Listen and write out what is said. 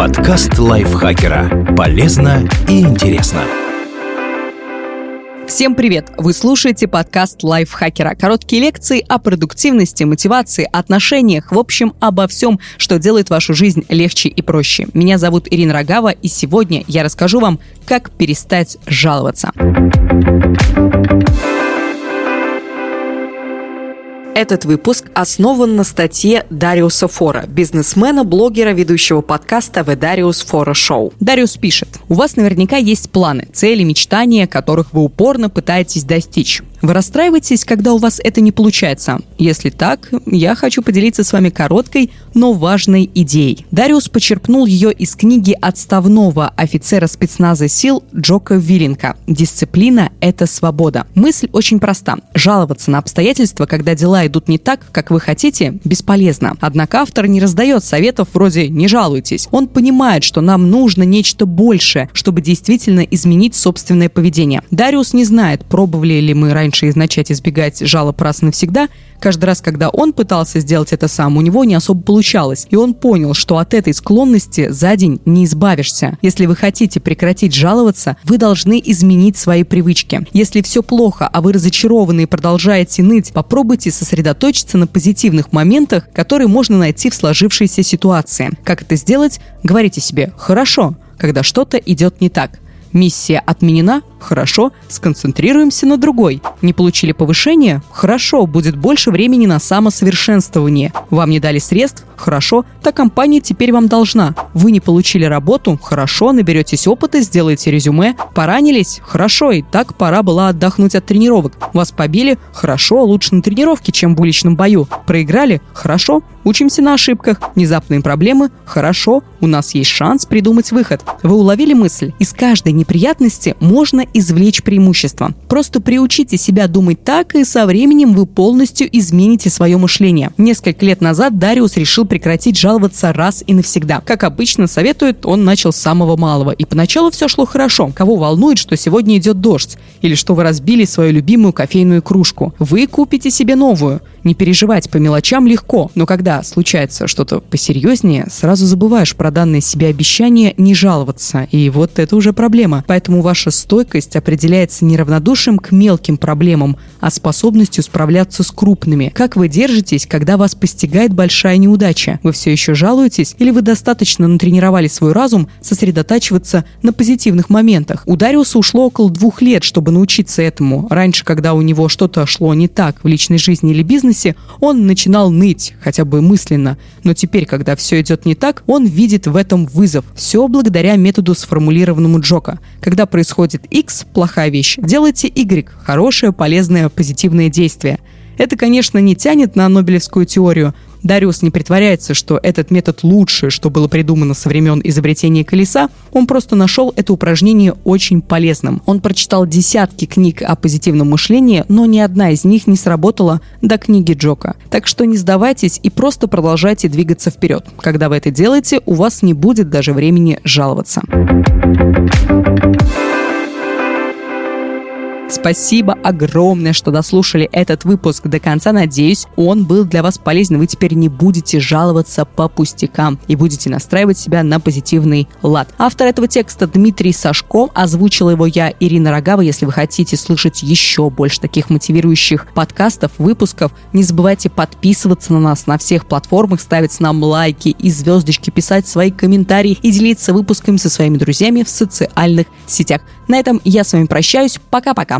Подкаст лайфхакера. Полезно и интересно. Всем привет! Вы слушаете подкаст лайфхакера. Короткие лекции о продуктивности, мотивации, отношениях, в общем, обо всем, что делает вашу жизнь легче и проще. Меня зовут Ирина Рогава, и сегодня я расскажу вам, как перестать жаловаться. Этот выпуск основан на статье Дариуса Фора, бизнесмена, блогера, ведущего подкаста The Darius Fora Show. Дариус пишет, у вас наверняка есть планы, цели, мечтания, которых вы упорно пытаетесь достичь. Вы расстраиваетесь, когда у вас это не получается? Если так, я хочу поделиться с вами короткой, но важной идеей. Дариус почерпнул ее из книги отставного офицера спецназа сил Джока Виленка «Дисциплина – это свобода». Мысль очень проста. Жаловаться на обстоятельства, когда дела идут не так, как вы хотите, бесполезно. Однако автор не раздает советов вроде «не жалуйтесь». Он понимает, что нам нужно нечто большее, чтобы действительно изменить собственное поведение. Дариус не знает, пробовали ли мы раньше раньше и начать избегать жалоб раз и навсегда, каждый раз, когда он пытался сделать это сам, у него не особо получалось. И он понял, что от этой склонности за день не избавишься. Если вы хотите прекратить жаловаться, вы должны изменить свои привычки. Если все плохо, а вы разочарованы и продолжаете ныть, попробуйте сосредоточиться на позитивных моментах, которые можно найти в сложившейся ситуации. Как это сделать? Говорите себе «хорошо», когда что-то идет не так. Миссия отменена? Хорошо, сконцентрируемся на другой. Не получили повышение? Хорошо, будет больше времени на самосовершенствование. Вам не дали средств? Хорошо, та компания теперь вам должна. Вы не получили работу? Хорошо, наберетесь опыта, сделаете резюме. Поранились? Хорошо, и так пора была отдохнуть от тренировок. Вас побили? Хорошо, лучше на тренировке, чем в уличном бою. Проиграли? Хорошо, учимся на ошибках. Внезапные проблемы? Хорошо, у нас есть шанс придумать выход. Вы уловили мысль? Из каждой неприятности можно извлечь преимущество. Просто приучите себя думать так, и со временем вы полностью измените свое мышление. Несколько лет назад Дариус решил прекратить жаловаться раз и навсегда. Как обычно советует, он начал с самого малого. И поначалу все шло хорошо. Кого волнует, что сегодня идет дождь? Или что вы разбили свою любимую кофейную кружку? Вы купите себе новую. Не переживать по мелочам легко, но когда случается что-то посерьезнее, сразу забываешь про данное себе обещание не жаловаться, и вот это уже проблема. Поэтому ваша стойкость определяется не равнодушием к мелким проблемам, а способностью справляться с крупными. Как вы держитесь, когда вас постигает большая неудача? Вы все еще жалуетесь или вы достаточно натренировали свой разум сосредотачиваться на позитивных моментах? У Дариуса ушло около двух лет, чтобы научиться этому. Раньше, когда у него что-то шло не так в личной жизни или бизнесе, он начинал ныть, хотя бы мысленно. Но теперь, когда все идет не так, он видит в этом вызов. Все благодаря методу, сформулированному Джока. Когда происходит X, плохая вещь, делайте Y, хорошее, полезное, позитивное действие. Это, конечно, не тянет на Нобелевскую теорию, Дариус не притворяется, что этот метод лучше, что было придумано со времен изобретения колеса, он просто нашел это упражнение очень полезным. Он прочитал десятки книг о позитивном мышлении, но ни одна из них не сработала до книги Джока. Так что не сдавайтесь и просто продолжайте двигаться вперед. Когда вы это делаете, у вас не будет даже времени жаловаться. Спасибо огромное, что дослушали этот выпуск до конца. Надеюсь, он был для вас полезен. Вы теперь не будете жаловаться по пустякам и будете настраивать себя на позитивный лад. Автор этого текста Дмитрий Сашко. Озвучила его я, Ирина Рогава. Если вы хотите слышать еще больше таких мотивирующих подкастов, выпусков, не забывайте подписываться на нас на всех платформах, ставить нам лайки и звездочки, писать свои комментарии и делиться выпусками со своими друзьями в социальных сетях. На этом я с вами прощаюсь. Пока-пока.